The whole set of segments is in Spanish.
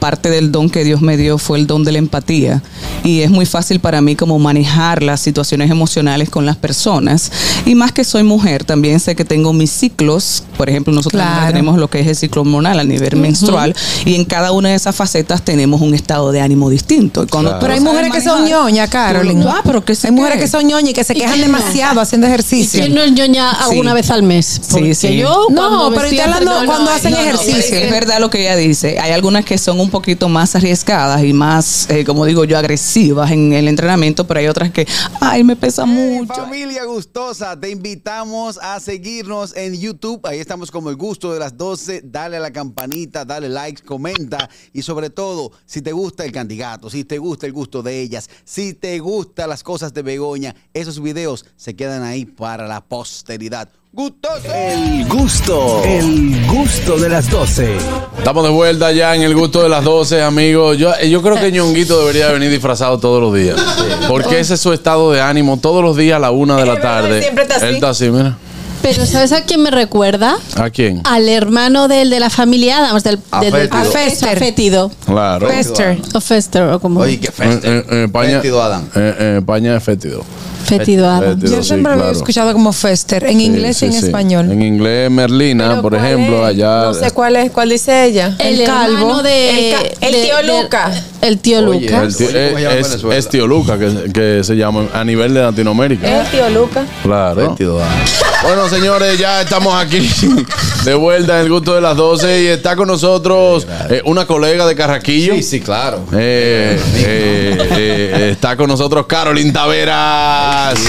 parte del don que Dios me dio fue el don de la empatía y es muy fácil para mí como manejar las situaciones emocionales con las personas y más que soy mujer también sé que tengo mis ciclos por ejemplo nosotros Claro. tenemos lo que es el ciclo hormonal a nivel menstrual y en cada una de esas facetas tenemos un estado de ánimo distinto Y cuando tú Pero hay mujeres que son manejar, ñoñas, Carolyn. ah pero que sé Hay mujeres qué. que son ñoñas y que se quejan no? demasiado haciendo ¿Y ejercicio. quién no es ñoña alguna Sí. vez al mes? Porque sí. yo No, pero estoy hablando cuando hacen ejercicio. Es verdad lo que ella dice. Hay algunas que son un poquito más arriesgadas y más, eh, como digo yo, agresivas en el entrenamiento, pero hay otras que, ay, me pesa mucho. Familia gustosa, te invitamos a seguirnos en YouTube. Ahí estamos como el gusto de las 12. Dale a la campanita, dale like, comenta. Y sobre todo, si te gusta el candidato, si te gusta el gusto de ellas, si te gustan las cosas de Begoña, esos videos se quedan ahí para la posteridad. ¡Gustoso! El gusto, el gusto de las 12. Estamos de vuelta ya en el gusto de las 12, amigos. Yo, yo creo que Ñonguito debería venir disfrazado todos los días. Porque ese es su estado de ánimo. Todos los días a la una de la tarde. él siempre está así. Él está así, mira. Pero ¿sabes a quién me recuerda? ¿A quién? Al hermano del de la familia Adams, del, del, del- A Fester. Fétido. Claro. Fester. O Fester, o como Oye, qué En, feste. en- en España, Fétido Adam. en- en España es fétido. Fétido Adams. Fétido, Yo sí, siempre lo he escuchado como Fester, en Sí, inglés sí, y en sí. español. En inglés, Merlina, Pero por ¿cuál ejemplo, es? allá. No sé cuál es, cuál dice ella. El, El calvo. de, El ca- el de- tío de- Luca. el tío Oye, Luca. El tío- Oye, ¿cómo se llama es, tío Luca, que, que se llama a nivel de Latinoamérica. Es tío Luca. Claro. Fétido Adam. Bueno, señores, ya estamos aquí de vuelta en el gusto de las 12 y está con nosotros eh, una colega de Carraquillo. Sí, sí, claro. Eh, eh, está con nosotros Carolyn Taveras.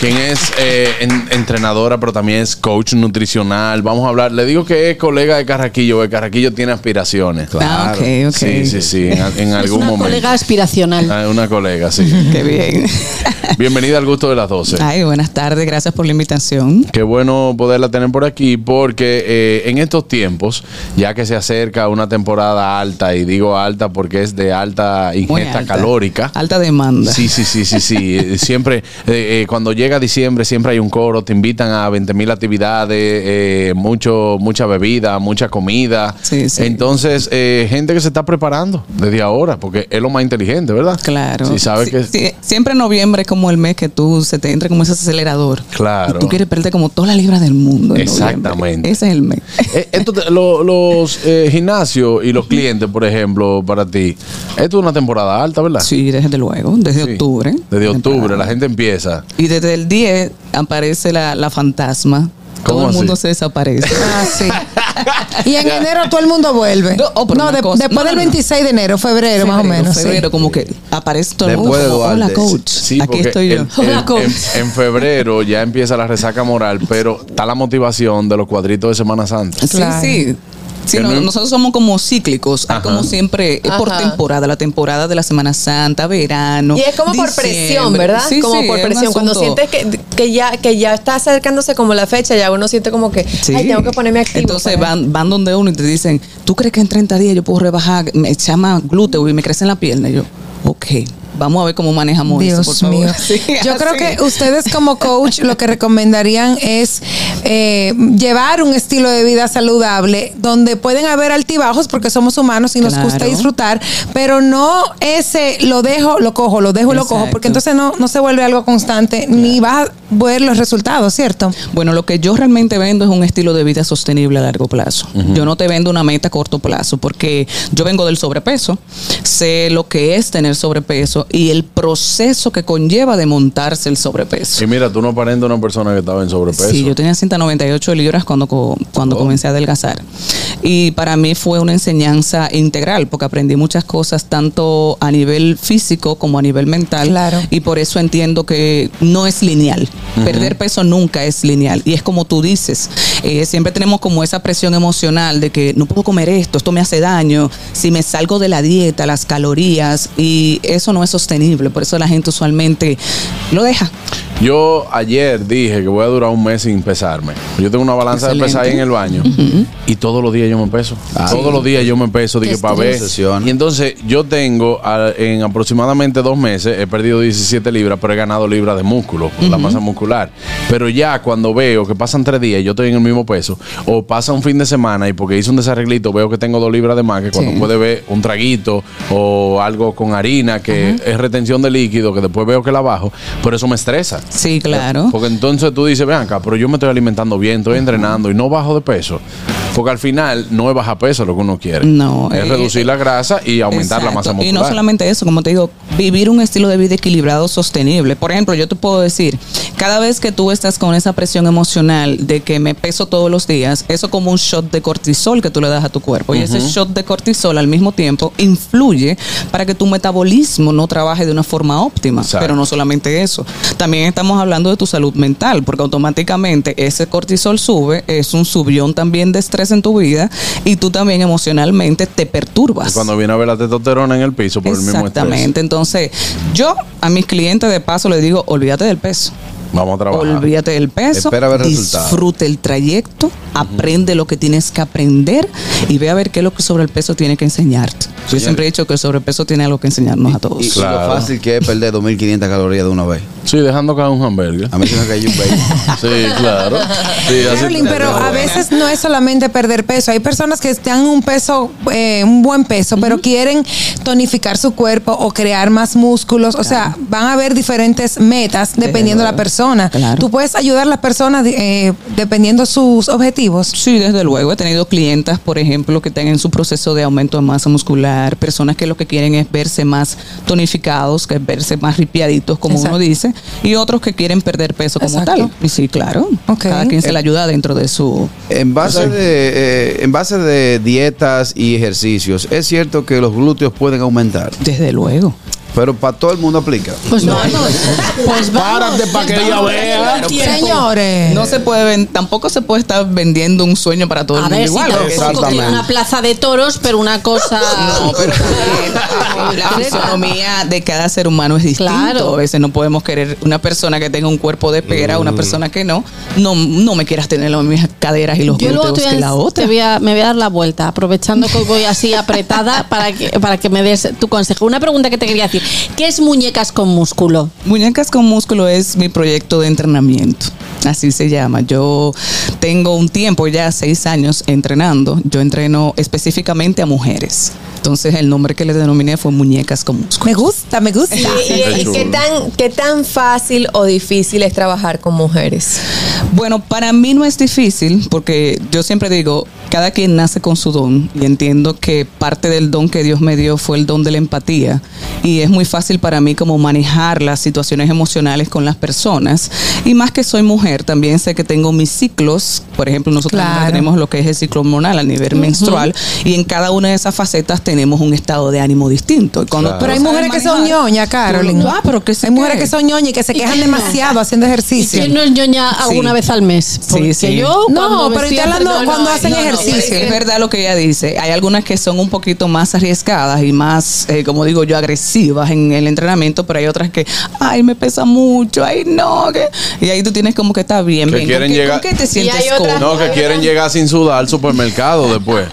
Quien es eh, en- entrenadora, pero también es coach nutricional. Vamos a hablar. Le digo que es colega de Carraquillo, porque Carraquillo tiene aspiraciones. Ah, ok, ok. Sí, sí, sí. En, en Es algún una momento. colega aspiracional. Ah, una colega, sí. Qué bien. Bienvenida al gusto de las 12. Ay, buenas tardes, gracias por la invitación. Qué bueno poderla tener por aquí porque eh, en estos tiempos, ya que se acerca una temporada alta, y digo alta porque es de alta ingesta alta. calórica. Alta demanda. Sí, sí, sí, sí, sí. Siempre, eh, eh, cuando llega diciembre, siempre hay un coro, te invitan a 20 mil actividades, eh, mucho, mucha bebida, mucha comida. Sí, sí. Entonces, eh, gente que se está preparando desde ahora, porque es lo más inteligente, ¿verdad? Claro. Sí, sabes Sí, que... sí, siempre noviembre es como el mes que tú se te entra como ese acelerador. Claro. Y tú quieres perder como todas las libras del mundo. en noviembre. Exactamente. Ese es el mes. Eh, lo- los eh, gimnasios y los clientes, por ejemplo, para ti, esto es una temporada alta, ¿verdad? Sí, desde luego, desde octubre. Desde octubre, Temporada. la gente empieza. Y desde el 10 aparece la, la fantasma. ¿Cómo Todo el así? mundo se desaparece. Ah, sí. Y en enero todo el mundo vuelve. No, oh, no, de- después no, del no, no. 26 de enero, febrero, más o Febrero, menos. sí. Febrero, como que aparece todo el mundo. Después como, Hola, coach. Sí, Aquí estoy yo. el- Hola, el- coach. en, en febrero ya empieza la resaca moral, pero está la motivación de los cuadritos de Semana Santa. Sí, Claro. sí. Sí, No- no- nosotros somos como cíclicos, hay Ajá. como siempre, es por Ajá. temporada, la temporada de la Semana Santa, verano. Y es como por presión. ¿verdad? Sí, como sí, por presión. Cuando sientes que, que ya que ya está acercándose como la fecha, ya uno siente como que, Sí. ay, tengo que ponerme activo. Entonces para- van, van donde uno y te dicen, ¿tú crees que en 30 días yo puedo rebajar, me echa más glúteo y me crece en la pierna? Y yo, ok, vamos a ver cómo manejamos eso, por Dios favor. mío. Sí, Yo así. creo que ustedes como coach lo que recomendarían es eh, llevar un estilo de vida saludable donde pueden haber altibajos porque somos humanos y nos Claro. gusta disfrutar, pero no ese lo dejo, lo cojo, lo dejo, lo cojo, Exacto. porque entonces no, no se vuelve algo constante ni vas a ver los resultados, ¿cierto? Bueno, lo que yo realmente vendo es un estilo de vida sostenible a largo plazo. Yo no te vendo una meta a corto plazo porque yo vengo del sobrepeso, sé lo que es tener sobrepeso y el proceso que conlleva de montarse el sobrepeso. Y mira, tú no aparentas una persona que estaba en sobrepeso. Sí, yo tenía 198 libras cuando, cuando Oh. comencé a adelgazar. Y para mí fue una enseñanza integral porque aprendí muchas cosas tanto a nivel físico como a nivel mental. Claro. Y por eso entiendo que no es lineal. Perder peso nunca es lineal. Y es como tú dices, eh, siempre tenemos como esa presión emocional de que no puedo comer esto, esto me hace daño, si me salgo de la dieta, las calorías, y eso no es sostenible. Por eso la gente usualmente lo deja. Yo ayer dije que voy a durar un mes sin pesarme. Yo tengo una balanza de pesar ahí en el baño y todos los días yo me peso. todos los días yo me peso dije, para ver. Y entonces yo tengo a- en aproximadamente dos meses, he perdido 17 libras, pero he ganado libras de músculo, por la masa muscular. Pero ya cuando veo que pasan tres días y yo estoy en el mismo peso, o pasa un fin de semana y porque hice un desarreglito veo que tengo dos libras de más, que cuando Sí. puede ver un traguito o algo con harina, que es retención de líquido, que después veo que la bajo, pero eso me estresa. Sí, claro. Porque entonces tú dices, ven acá, pero yo me estoy alimentando bien, estoy entrenando y no bajo de peso. Porque al final no es bajar peso lo que uno quiere. No, Es eh, reducir la grasa y aumentar la masa muscular. Y no solamente eso, como te digo, vivir un estilo de vida equilibrado, sostenible. Por ejemplo, yo te puedo decir, cada vez que tú estás con esa presión emocional de que me peso todos los días, eso como un shot de cortisol que tú le das a tu cuerpo. Y ese shot de cortisol al mismo tiempo influye para que tu metabolismo no trabaje de una forma óptima. Exacto. Pero no solamente eso. También estamos hablando de tu salud mental, porque automáticamente ese cortisol sube, es un subión también de estrés en tu vida y tú también emocionalmente te perturbas. Y cuando viene a ver la testosterona en el piso por el mismo estrés. Exactamente. Entonces, yo a mis clientes de paso les digo, olvídate del peso. Vamos a trabajar. Olvídate del peso. Espera ver resultados. Disfruta el trayecto, aprende lo que tienes que aprender y ve a ver qué es lo que sobre el peso tiene que enseñarte. Yo Señor. siempre he dicho que el sobrepeso tiene algo que enseñarnos a todos. Y, y Claro. lo fácil que es perder 2.500 calorías de una vez. Sí, dejando caer un hamburger. A mí se me cayó un baby. Sí, claro. Sí, Carolyn, pero a veces no es solamente perder peso. Hay personas que están un peso, eh, un buen peso, pero quieren tonificar su cuerpo o crear más músculos. O sea, van a haber diferentes metas dependiendo de la persona. Claro. Tú puedes ayudar a las personas eh, dependiendo sus objetivos. Sí, desde luego. He tenido clientas, por ejemplo, que están en su proceso de aumento de masa muscular, personas que lo que quieren es verse más tonificados, que es verse más ripiaditos, como Exacto. uno dice, y otros que quieren perder peso como Exacto. tal. Y sí, claro. Cada quien se le ayuda dentro de su... En base, de, eh, en base de dietas y ejercicios, es cierto que los glúteos pueden aumentar, Desde luego. Pero para todo el mundo aplica. Pues no, Pues vamos. Párate pa' que ella vea. Señores. No se puede ven- tampoco se puede estar vendiendo un sueño para todo A el mundo ver, si igual. una plaza de toros, pero una cosa. No, pero la fisonomía de cada ser humano es distinto. Claro. A veces no podemos querer una persona que tenga un cuerpo de pera, una persona que no. No, no me quieras tener las mismas caderas y los glúteos te que la te otra. voy a- me voy a dar la vuelta, aprovechando que hoy voy así apretada para que, para que me des tu consejo. Una pregunta que te quería decir: ¿qué es muñecas con músculo? Muñecas con músculo es mi proyecto de entrenamiento. Así se llama. Yo tengo un tiempo, ya seis años entrenando. Yo entreno específicamente a mujeres. Entonces el nombre que le denominé fue Muñecas con músculo. Me gusta, me gusta. Y, qué tan, qué tan fácil o difícil es trabajar con mujeres. Bueno, para mí no es difícil porque yo siempre digo, cada quien nace con su don y entiendo que parte del don que Dios me dio fue el don de la empatía y es muy fácil para mí como manejar las situaciones emocionales con las personas y más que soy mujer también sé que tengo mis ciclos, por ejemplo nosotros Claro. tenemos lo que es el ciclo hormonal a nivel menstrual y en cada una de esas facetas tenemos un estado de ánimo distinto. Y cuando Claro. Pero hay mujeres que son manejar, ñoñas, Carolyn. Ah, pero que sí Hay mujeres que- que son ñoñas y que se quejan demasiado haciendo ¿Y ejercicio. quién no es ñoña alguna Sí. vez al mes? Porque sí. yo No, pero estoy hablando cuando hacen ejercicio. Es verdad lo que ella dice. Hay algunas que son un poquito más arriesgadas y más, eh, como digo yo, agresivas en el entrenamiento, pero hay otras que, ay, me pesa mucho, ay, no. que-". Y ahí tú tienes como que está bien. Que bien. quieren ¿Con, qué, llegar- con qué te sientes cómodo? No, que quieren llegar sin sudar al supermercado después.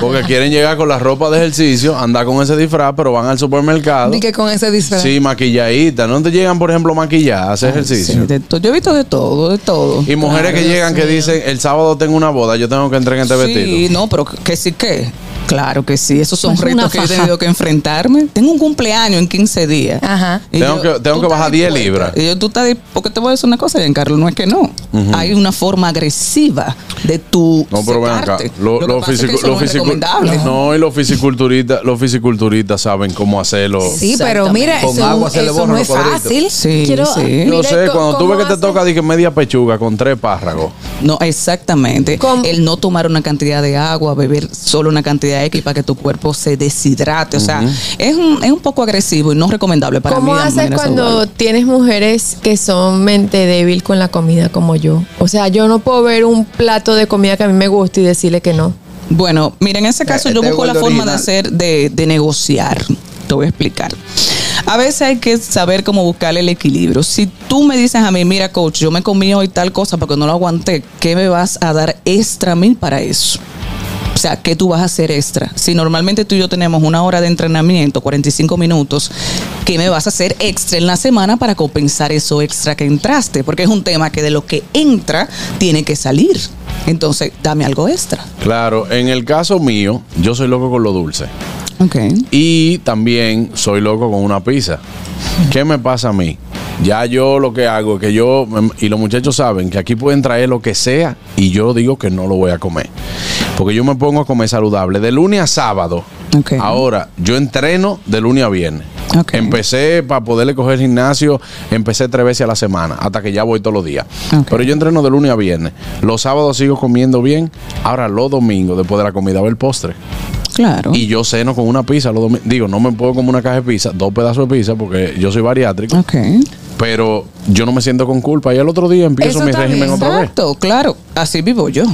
Porque quieren llegar con la ropa de ejercicio, andar con ese disfraz, pero van al supermercado. Y que con ese disfraz. Sí, maquilladita. ¿No te llegan, por ejemplo, maquilladas a hacer Sí, ejercicio? yo he visto de todo, de todo. Y mujeres que llegan que sí. dicen, el sábado tengo una boda, yo tengo que entrar en este Sí, vestido. no, pero que sí que. Claro que sí, esos son Es una retos que yo he tenido que enfrentarme. Tengo un cumpleaños en 15 días. Ajá. Y Tengo que- tengo ¿tú que estás bajar 10 dispuesta? libras. Y yo, tú estás porque te voy a decir una cosa, Giancarlo, no es que no. Hay una forma agresiva de tu No, pero ven acá. Lo- Lo es que los no no, y los fisiculturistas, los fisiculturistas saben cómo hacerlo. Sí, pero mira, Con eso, agua se le eso borran no los es fácil. Sí, Quiero- sí. Sé, cuando tú ¿cómo ves que te hace? toca dije media pechuga con tres párragos. No, exactamente. ¿Cómo? El no tomar una cantidad de agua, beber solo una cantidad X para que tu cuerpo se deshidrate. O sea, es, un, es un poco agresivo y no recomendable para ¿Cómo mí. de haces cuando saludable. tienes mujeres que son mente débil con la comida como yo? O sea, yo no puedo ver un plato de comida que a mí me gusta y decirle que no. Bueno, mira, en ese caso Eh, yo busco la forma de hacer, de, de negociar. Te voy a explicar. A veces hay que saber cómo buscar el equilibrio. Si tú me dices a mí, mira, coach, yo me comí hoy tal cosa porque no lo aguanté, ¿qué me vas a dar extra a mí para eso? O sea, ¿qué tú vas a hacer extra? Si normalmente tú y yo tenemos una hora de entrenamiento, 45 minutos, ¿qué me vas a hacer extra en la semana para compensar eso extra que entraste? Porque es un tema que de lo que entra tiene que salir. Entonces, dame algo extra. Claro, en el caso mío, yo soy loco con lo dulce. Ok. Y también soy loco con una pizza. ¿Qué me pasa a mí? Ya yo lo que hago es que yo, y los muchachos saben que aquí pueden traer lo que sea y yo digo que no lo voy a comer. Porque yo me pongo a comer saludable de lunes a sábado. Ahora, yo entreno de lunes a viernes. Empecé para poderle coger el gimnasio, empecé tres veces a la semana, hasta que ya voy todos los días. Pero yo entreno de lunes a viernes. Los sábados sigo comiendo bien. Ahora los domingos, después de la comida, va el postre. Claro. Y yo ceno con una pizza los domingos. Digo, no me puedo comer una caja de pizza, dos pedazos de pizza, porque yo soy bariátrico. Ok. Pero yo no me siento con culpa. Y el otro día empiezo Eso mi régimen otra vez. Exacto, claro. Así vivo yo.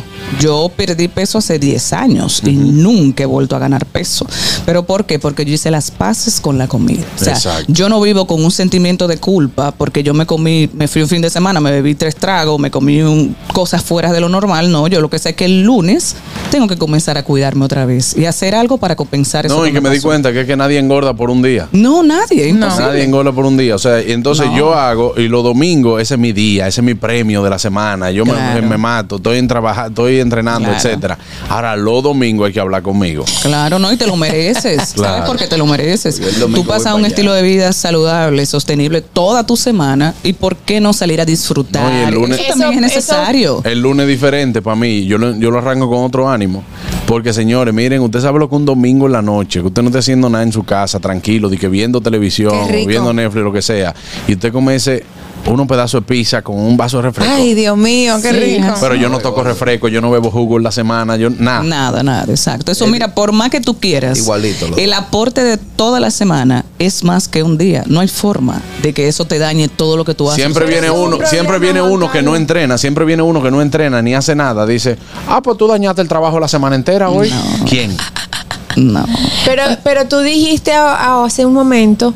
Yo perdí peso hace 10 años y nunca he vuelto a ganar peso. ¿Pero por qué? Porque yo hice las paces con la comida. O sea, Exacto. yo no vivo con un sentimiento de culpa porque yo me comí, me fui un fin de semana, me bebí tres tragos, me comí un- cosas fuera de lo normal. No, yo lo que sé es que el lunes tengo que comenzar a cuidarme otra vez y hacer algo para compensar eso. No, y que me di cuenta que es que nadie engorda por un día. No, nadie. imposible. Nadie engorda por un día. O sea, y entonces yo hago, y los domingos, ese es mi día, ese es mi premio de la semana. Yo me- Claro. me, me mato, estoy en trabajar, estoy entrenando, Claro. etcétera. Ahora, los domingos hay que hablar conmigo. Claro, no, y te lo mereces. Claro. ¿Sabes por qué te lo mereces? Tú pasas un estilo de vida saludable, sostenible toda tu semana. ¿Y por qué no salir a disfrutar? No, y el lunes- Eso también Eso- es necesario. El lunes es diferente para mí. Yo lo, yo lo arranco con otro ánimo. Porque, señores, miren, usted sabe lo que un domingo en la noche, que usted no esté haciendo nada en su casa, tranquilo, de que viendo televisión, viendo Netflix, lo que sea, y usted come ese, unos pedazos de pizza con un vaso de refresco. Ay, Dios mío, qué Sí, rico. Pero yo no toco refresco, yo no bebo jugo en la semana, yo nada. Nada, nada, exacto. Eso, mira, por más que tú quieras, Igualito, lo- el aporte de toda la semana es más que un día. No hay forma de que eso te dañe todo lo que tú haces. Siempre viene uno, siempre viene uno que no entrena, siempre viene uno que no entrena ni hace nada. Dice, ah, pues tú dañaste el trabajo la semana entera hoy. ¿Quién? No. Pero, pero tú dijiste hace un momento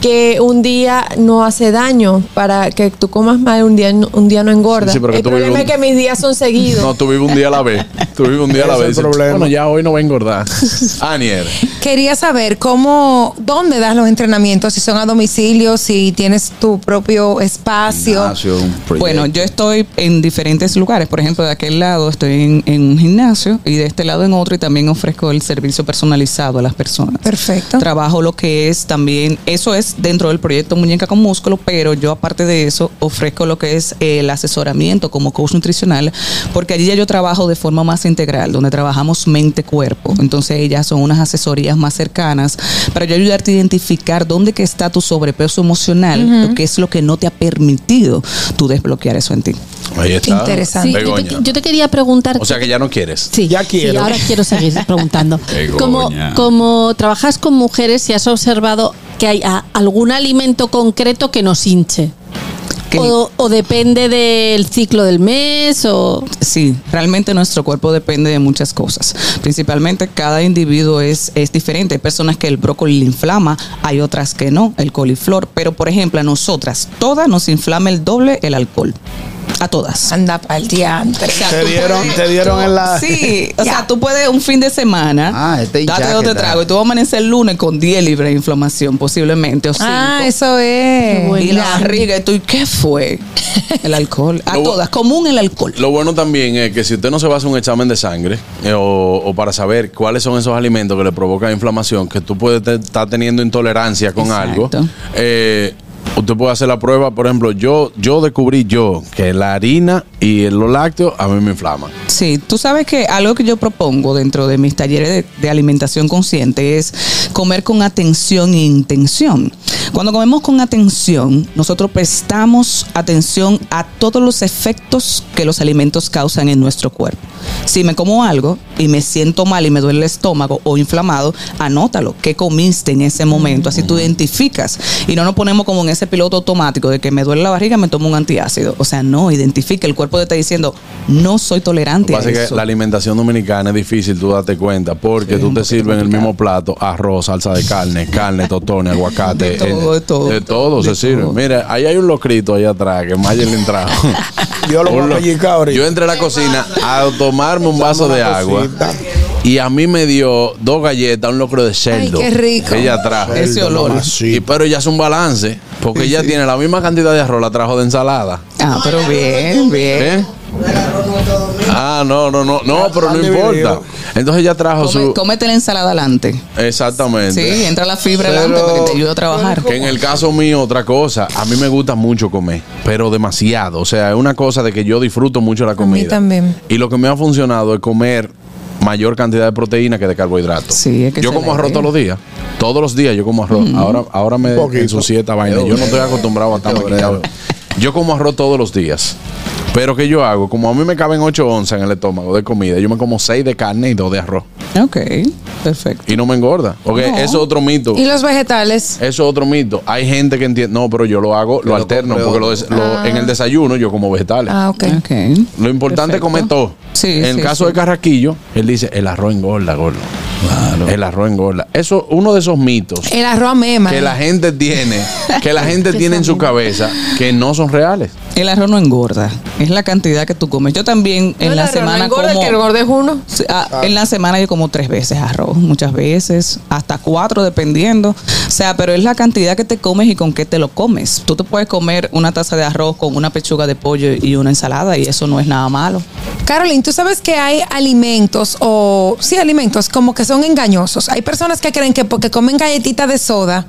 que un día no hace daño para que tú comas mal un día no- un día no engorda. Sí, sí, pero que el tú problema vives es un- que mis días son seguidos. No, tú vives un día a la vez. Tú vives un día a la vez. es el Dices, problema. Bueno, ya hoy no va a engordar. Anier. Quería saber cómo, dónde das los entrenamientos, si son a domicilio, si tienes tu propio espacio. Gimnasio, un proyecto. Bueno, yo estoy en diferentes lugares. Por ejemplo, de aquel lado estoy en, en un gimnasio y de este lado en otro y también ofrezco el servicio personalizado a las personas. Perfecto. Trabajo lo que es también, eso es dentro del proyecto Muñeca con Músculo, pero yo aparte de eso ofrezco lo que es el asesoramiento como coach nutricional, porque allí ya yo trabajo de forma más integral, donde trabajamos mente-cuerpo. Entonces ellas son unas asesorías más cercanas para yo ayudarte a identificar dónde que está tu sobrepeso emocional, lo que es lo que no te ha permitido tú desbloquear eso en ti. Ahí está. Interesante. Sí, yo, te, Begoña. yo te quería preguntar. O sea que ya no quieres. Sí, Ya sí, quiero. ahora quiero seguir preguntando. Como, como trabajas con mujeres, si has observado que hay a- algún alimento concreto que nos hinche. O depende del ciclo del mes o Sí, realmente nuestro cuerpo depende de muchas cosas. Principalmente cada individuo es, es diferente. Hay personas que el brócoli le inflama, hay otras que no, el coliflor. Pero por ejemplo, a nosotras, todas nos inflama el doble el alcohol. A todas. Anda pa'l diantre. O sea, Te tú dieron, puedes- te dieron en la. Sí, o sea, tú puedes un fin de semana, Ah, este date dos te trago y tú vas a amanecer el lunes con 10 libras de inflamación, posiblemente, o Ah, cinco. eso es. bueno. Y la barriga, y tú, ¿y qué fue? El alcohol. A Lo- todas, común el alcohol. Lo bueno también es que si usted no se va a hacer un examen de sangre eh, o, o para saber cuáles son esos alimentos que le provocan inflamación, que tú puedes te- estar teniendo intolerancia con Exacto. algo, eh, usted puede hacer la prueba. Por ejemplo, yo, yo descubrí yo que la harina y los lácteos a mí me inflaman. Sí, tú sabes que algo que yo propongo dentro de mis talleres de, de alimentación consciente es comer con atención e intención. Cuando comemos con atención, nosotros prestamos atención a todos los efectos que los alimentos causan en nuestro cuerpo. Si me como algo y me siento mal y me duele el estómago o inflamado, anótalo, qué comiste en ese momento, así tú identificas y no nos ponemos como en ese piloto automático de que me duele la barriga, me tomo un antiácido. O sea, no, identifica, el cuerpo te está diciendo, no soy Lo tolerante que a pasa es que eso. la alimentación dominicana es difícil tú date cuenta porque tú te sirves en el mismo plato arroz, salsa de carne, carne, totones, aguacate, De todo. todo, de todo. De todo se sirve. Mira, ahí hay un locrito ahí atrás que Mayer le entraba. Yo lo voy a ahorita. Yo entré a la cocina a tomarme un vaso de agua. Y a mí me dio dos galletas, un locro de cerdo. qué rico. Que ella trajo. Ese olor. Mamacita. Y, pero ella hace un balance. Porque ella tiene la misma cantidad de arroz, la trajo de ensalada. Ah, pero bien, bien. ¿Eh? Ah, no, no, no, no, pero no importa. Entonces ella trajo Come- su. cómete la ensalada adelante. Exactamente. Sí, entra la fibra Pero- adelante para que te ayude a trabajar. Que en el caso mío, otra cosa, a mí me gusta mucho comer, pero demasiado. O sea, es una cosa de que yo disfruto mucho la comida. también. Y lo que me ha funcionado es comer mayor cantidad de proteína que de carbohidratos. Sí, es que yo como arroz todos los días. Todos los días yo como arroz. Ahora, ahora me ensucié esta vaina. Yo no estoy acostumbrado a estar maquillado. Yo como arroz todos los días. Pero ¿qué yo hago? Como a mí me caben 8 onzas en el estómago de comida, yo me como 6 de carne y 2 de arroz. Ok, perfecto. Y no me engorda. Porque No. eso es otro mito. ¿Y los vegetales? Eso es otro mito. Hay gente que entiende, no, pero yo lo hago, lo lo alterno, porque lo des- lo- en el desayuno yo como vegetales. Ah, ok. Ok. Lo importante es comer todo. Sí, en el sí, caso sí. de Carraquillo, él dice, el arroz engorda, gordo. El arroz engorda. Eso, uno de esos mitos El arroz mema. que la gente tiene, que la gente tiene en su cabeza, que no son reales. El arroz no engorda, es la cantidad que tú comes. Yo también en la arroz no semana engorda, como El que engorda es uno. Ah, En la semana yo como tres veces arroz, muchas veces, hasta cuatro dependiendo. O sea, pero es la cantidad que te comes y con qué te lo comes. Tú te puedes comer una taza de arroz con una pechuga de pollo y una ensalada y eso no es nada malo. Caroline, tú sabes que hay alimentos o sí alimentos como que son engañosos. Hay personas que creen que porque comen galletita de soda,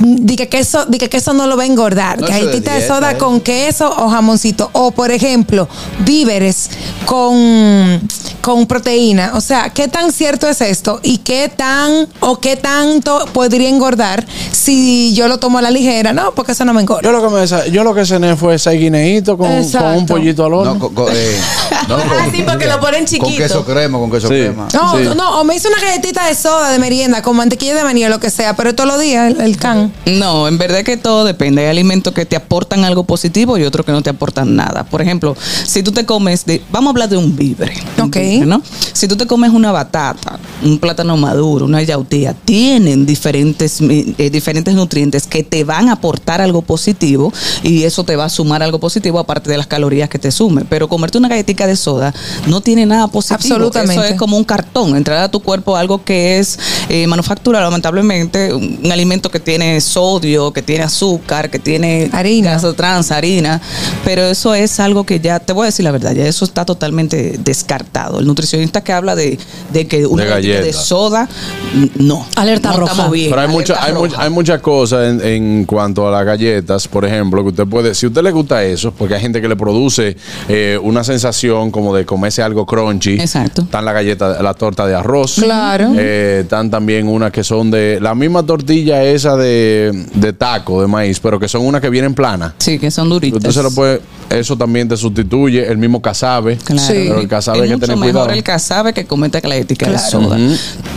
di que queso, di que queso no lo va a engordar. No, eso de galletita de, dieta, soda ¿eh? con queso o jamoncito. O por ejemplo, víveres con, con proteína. O sea, ¿qué tan cierto es esto? ¿Y qué tan o qué tanto podría engordar si yo lo tomo a la ligera? No, porque eso no me engorda. Yo lo que, me yo lo que cené fue seis guineitos con, con un pollito al horno. No, eh, no, con- Ah, sí, porque lo ponen Con chiquito. queso crema, con queso Sí. crema. No, Sí. no, o me hice una galletita de soda de merienda con mantequilla de maní o lo que sea, pero todos los días el, el can. No, en verdad que todo depende. Hay alimentos que te aportan algo positivo y otros que no te aportan nada. Por ejemplo, si tú te comes, de, vamos a hablar de un un Ok. ¿no? Si tú te comes una batata, un plátano maduro, una yautía, tienen diferentes, eh, diferentes nutrientes que te van a aportar algo positivo y eso te va a sumar algo positivo aparte de las calorías que te sume. Pero comerte una galletita de soda no tiene nada positivo. Absolutamente. Eso es como un cartón, entrar a tu cuerpo algo que es eh, manufacturado, lamentablemente, un alimento que tiene sodio, que tiene azúcar, que tiene Harina. trans, harina, pero eso es algo que ya, te voy a decir la verdad, ya eso está totalmente descartado. El nutricionista que habla de, de que una De de soda, no. Alerta no roja. bien. Pero hay, mucha- hay, roja. hay muchas cosas en, en cuanto a las galletas, por ejemplo, que usted puede, si a usted le gusta eso, porque hay gente que le produce eh, una sensación como de comerse algo crunchy. Exacto. Están la galleta, la torta de arroz. Claro. Eh, están también unas que son de la misma tortilla esa de, de taco, de maíz, pero que son unas que vienen planas. Sí, que son duritas. Lo puede, eso también te sustituye, el mismo casabe. Claro. Sí. Pero el casabe es hay que mucho tener mejor cuidado. el casabe que comete de Claro. soda.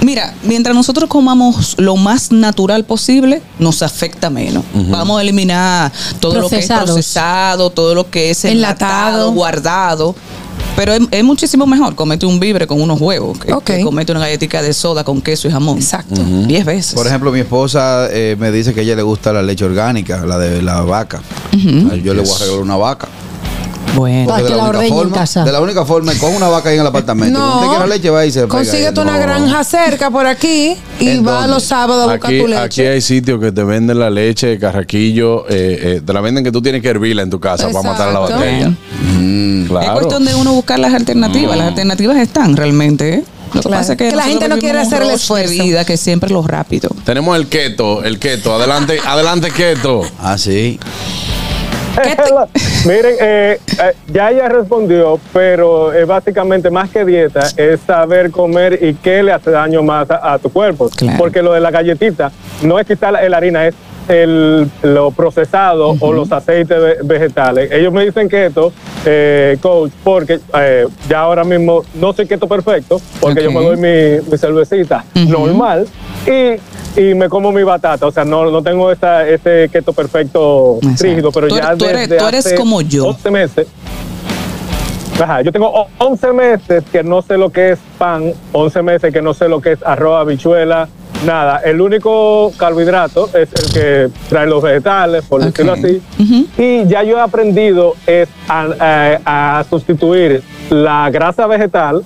Mira, mientras nosotros comamos lo más natural posible, nos afecta menos. Vamos a eliminar todo lo que es procesado, todo lo que es enlatado, Enlatado. guardado. Pero es, es muchísimo mejor comete un vibre con unos huevos que, comete una galletica de soda con queso y jamón. Exacto. Diez veces. Por ejemplo, mi esposa eh, me dice que a ella le gusta la leche orgánica, la de la vaca. Yo le voy a regalar una vaca. Bueno. Que de la en casa. De la única forma, con una vaca ahí en el apartamento. No. Cuando usted quiera leche, va y se pega. Consíguete una No. granja cerca por aquí y ¿En va dónde? los sábados a buscar Aquí, tu leche. aquí hay sitios que te venden la leche de carraquillo, eh, eh, te la venden que tú tienes que hervirla en tu casa para matar a la bacteria. Mm, Es cuestión de uno buscar las alternativas. Las alternativas están realmente. ¿eh? Lo que Claro. pasa es que, Que la gente no quiere hacer el rush de esfuerzo. vida que siempre lo rápido. Tenemos el keto, el keto. Adelante, adelante keto. Ah, sí. Miren, eh, eh, ya ella respondió, pero es básicamente más que dieta, es saber comer y qué le hace daño más a, a tu cuerpo. Claro. Porque lo de la galletita no es quitar la, la harina, es el, lo procesado o los aceites ve- vegetales. Ellos me dicen keto, eh, coach, porque eh, ya ahora mismo no soy keto perfecto, porque yo me doy mi, mi cervecita normal y, y me como mi batata. O sea, no, no tengo esa, ese keto perfecto Exacto. rígido, pero Tú ya tú eres- desde tú eres hace como yo. 11 meses. Ajá, yo tengo o- 11 meses que no sé lo que es pan, 11 meses que no sé lo que es arroz, habichuela nada, el único carbohidrato es el que traen los vegetales, por decirlo así. Y ya yo he aprendido es a, a- a sustituir la grasa vegetal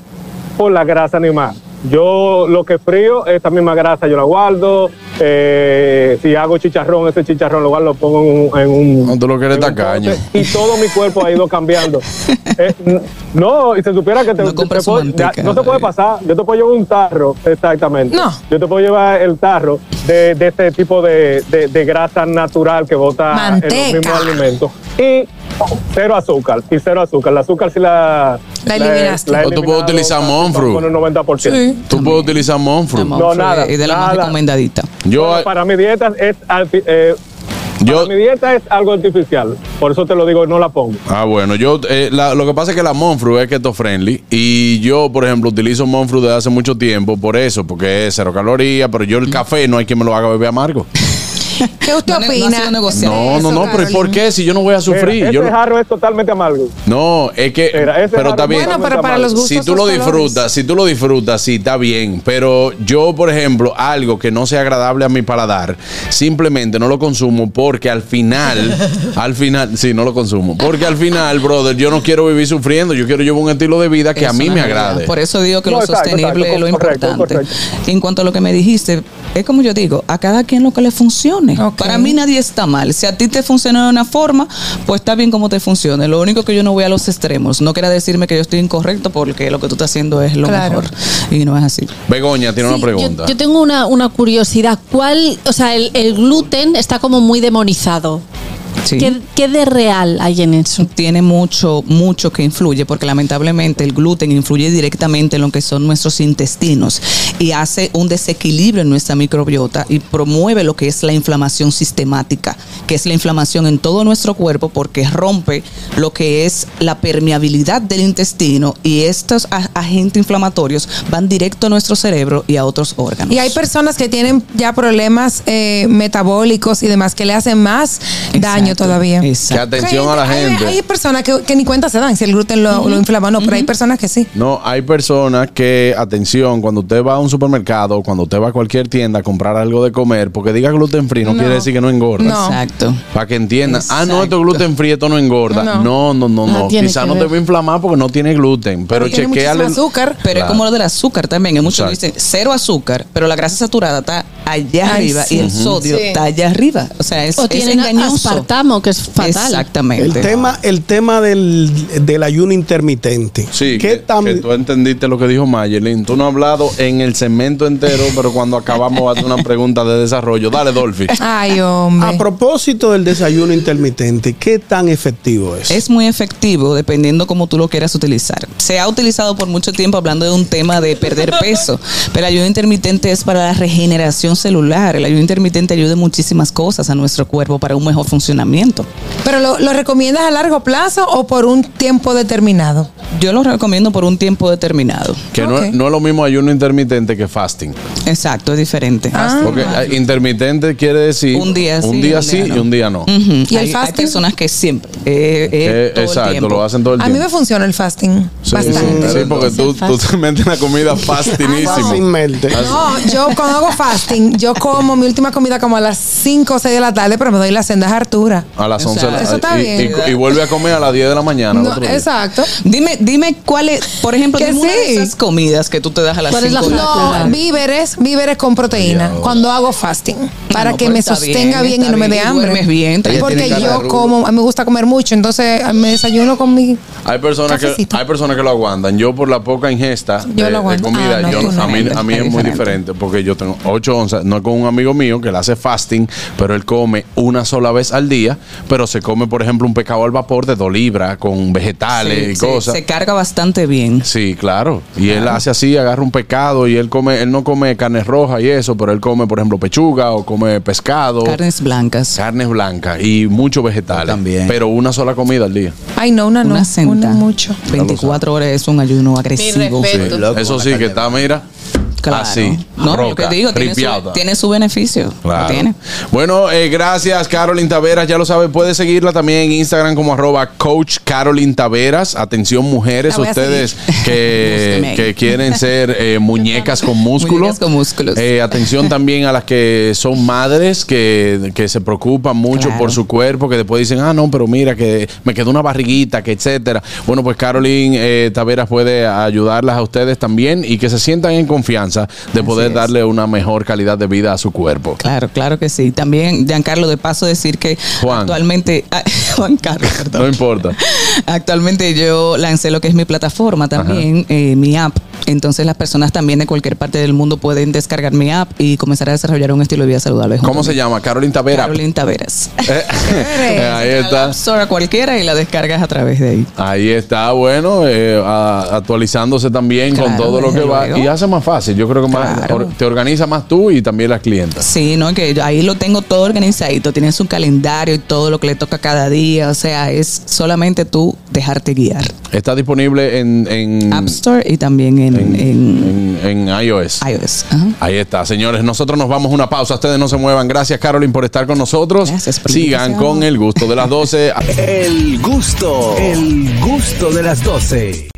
por la grasa animal. Yo lo que frío, esa misma grasa yo la guardo. eh, si hago chicharrón, ese chicharrón lo guardo, lo pongo en un... En un No, tú lo que eres en un tacaño. Y todo mi cuerpo ha ido cambiando. Eh, no, y se supiera que te, No te puedo- manteca, ya, no se puede pasar. Yo te puedo llevar un tarro, exactamente. No. Yo te puedo llevar el tarro de, de este tipo de, de- de grasa natural que bota en los mismos alimentos. Y cero azúcar. Y cero azúcar. El azúcar sí la... La eliminaste. O tú puedes utilizar casi Monfruit. Con el 90%. Sí. Tú puedes utilizar Monfruit. La No, Monfruit nada, Es de la más recomendadita. Yo, Bueno, para mi dieta es... eh, yo, para mi dieta es algo artificial. Por eso te lo digo, no la pongo. Ah, bueno, yo eh, la- lo que pasa es que la Monfruit es keto friendly y yo, por ejemplo, utilizo Monfruit desde hace mucho tiempo por eso, porque es cero calorías, pero yo el café no hay quien me lo haga beber amargo. ¿Qué usted No opina? No, Eso, no, no, pero ¿y ¿por Carolina? qué? Si yo no voy a sufrir. Mira, yo ese no, jarro es totalmente amargo. no, es que, Mira, pero está bien. Bueno, pero para los gustos. Si tú lo colores. disfrutas, si tú lo disfrutas, sí, está bien. Pero yo, por ejemplo, algo que no sea agradable a mi paladar, simplemente no lo consumo porque al final, al final, sí, no lo consumo. Porque al final, brother, yo no quiero vivir sufriendo. Yo quiero llevar un estilo de vida que a mí me realidad. agrade. Por eso digo que No, lo exacto, sostenible exacto, es lo correcto, importante. correcto. En cuanto a lo que me dijiste, es como yo digo, a cada quien lo que le Para mí nadie está mal. Si a ti te funciona de una forma, pues está bien como te funcione. Lo único que yo no voy a los extremos. No quiera decirme que yo estoy incorrecto porque lo que tú estás haciendo es lo Claro. mejor. Y no es así. Begoña tiene Sí, una pregunta. Yo, yo tengo una, una curiosidad. ¿Cuál, o sea, el, el gluten está como muy demonizado? Sí. ¿Qué, qué de real hay en eso? tiene mucho, mucho que influye, porque lamentablemente el gluten influye directamente en lo que son nuestros intestinos y hace un desequilibrio en nuestra microbiota y promueve lo que es la inflamación sistemática, que es la inflamación en todo nuestro cuerpo porque rompe lo que es la permeabilidad del intestino y estos agentes inflamatorios van directo a nuestro cerebro y a otros órganos. Y hay personas que tienen ya problemas eh, metabólicos y demás que le hacen más daño Exacto, todavía. Que Exacto. atención a la gente. Hay, personas que, que ni cuenta se dan si el gluten lo, lo inflama, no, pero hay personas que sí. No, hay personas que, atención, cuando usted va a un supermercado, cuando usted va a cualquier tienda a comprar algo de comer, porque diga gluten free no, No. quiere decir que no engorda. No. Exacto. Para que entiendan, ah, no, esto es gluten free, esto no engorda. No. No, no, no, no. Quizá que no te va a inflamar porque no tiene gluten, pero, tiene chequeale. azúcar. Pero Claro. es como lo del azúcar también. Hay muchos que dicen cero azúcar, pero la grasa saturada está allá Ay, arriba sí. y el sodio Sí. está allá arriba. O sea, es, O es engañoso. aspartamo, que es fatal. Exactamente. El tema, el tema del, del ayuno intermitente. Sí, ¿Qué que, tan- que tú entendiste lo que dijo Mayelin. Tú no has hablado en el segmento entero, pero cuando acabamos va a hacer una pregunta de desarrollo. Dale, Dolphy. Ay, hombre. A propósito del desayuno intermitente, ¿qué tan efectivo es? Es muy efectivo dependiendo cómo tú lo quieras utilizar. Se ha utilizado por mucho tiempo hablando de un tema de perder peso, pero el ayuno intermitente es para la regeneración celular. El ayuno intermitente ayuda en muchísimas cosas a nuestro cuerpo para un mejor funcionamiento. ¿Pero lo, lo recomiendas a largo plazo o por un tiempo determinado? Yo lo recomiendo por un tiempo determinado. Que no, no es lo mismo ayuno intermitente que fasting. Exacto, es diferente. Porque eh, intermitente quiere decir Un día sí, un día un sí día y un día no. ¿Y el hay, hay fasting? personas que siempre. eh, eh, Que- todo el exacto, tiempo. lo hacen todo el A mí tiempo. me funciona el fasting Sí, bastante. sí, porque tú, tú te metes en la comida fastinísimo. Fácilmente. No, yo cuando hago fasting, yo como mi última comida como a las 5 o 6 de la tarde, pero me doy las sendas harturas. A las 11 de la- Eso está y, bien. y- y vuelve a comer a las 10 de la mañana. No, exacto. Dime, dime cuál es, por ejemplo, Que dime una de sí. esas comidas que tú te das a las ¿Cuál es la 5 de la? No, víveres, víveres con proteína cuando hago fasting, para No, que pero me sostenga bien, bien, y no me dé hambre. bien. Porque yo como, a mí me gusta comer mucho, entonces me desayuno con mi Hay personas, que, hay personas que lo aguantan. Yo por la poca ingesta Yo de, lo de aguanto. comida, Ah, no, yo- tú no. a mí, a mí es, muy diferente. porque yo tengo 8 onzas, no es con un amigo mío que le hace fasting, pero él come una sola vez al día, pero se come, por ejemplo, un pescado al vapor de 2 libras con vegetales Sí, y sí, cosas. Se carga bastante bien. Sí, claro. Y él hace así, agarra un pescado y él come, él no come carne roja y eso, pero él come, por ejemplo, pechuga o come pescado, Carnes blancas. carnes blancas y muchos vegetales. También. Pero una sola comida al día. Ay, no, una no, una senta. una mucho. 24 horas es un ayuno agresivo. Sí. Loco, Eso sí que está, mira. Claro. Así. No, lo roca, que digo, tiene su, ripiada. tiene su beneficio. Claro. tiene. Bueno, eh, gracias Carolyn Taveras, ya lo sabe, puede seguirla también en Instagram como arroba coach Carolyn Taveras. Atención mujeres, ustedes que, quieren ser eh, muñecas con músculo. Muñecas con músculos. Eh, atención también a las que son madres que, que se preocupan mucho Claro. por su cuerpo, que después dicen, ah, no, pero mira que me quedó una barriguita, que etcétera. Bueno, pues Carolyn eh, Taveras puede ayudarlas a ustedes también y que se sientan en confianza de poder es. darle una mejor calidad de vida a su cuerpo. Claro, claro que sí. También, Giancarlo, de paso decir que Juan. actualmente, ah, Juan Carlos, perdón. No importa. Actualmente yo lancé lo que es mi plataforma también, eh, mi app. Entonces las personas también de cualquier parte del mundo pueden descargar mi app y comenzar a desarrollar un estilo de vida saludable. ¿Cómo se llama? Carolyn Tavera. Carolyn Taveras. Eh, ahí está. Store a cualquiera y la descargas a través de ahí. Ahí está, bueno, eh, a- actualizándose también con todo lo que va. Y hace más fácil. Yo creo que más, Claro. or- te organiza más tú y también las clientas. Sí, no, que yo ahí lo tengo todo organizadito, tiene su calendario y todo lo que le toca cada día, o sea, es solamente tú dejarte guiar. Está disponible en, en, App Store y también en, en, en en- en iOS. iOS. Ajá. Ahí está, señores. Nosotros nos vamos a una pausa. Ustedes no se muevan. Gracias, Carolyn, por estar con nosotros. Gracias por Sigan con el gusto de las 12. El gusto, el gusto de las 12.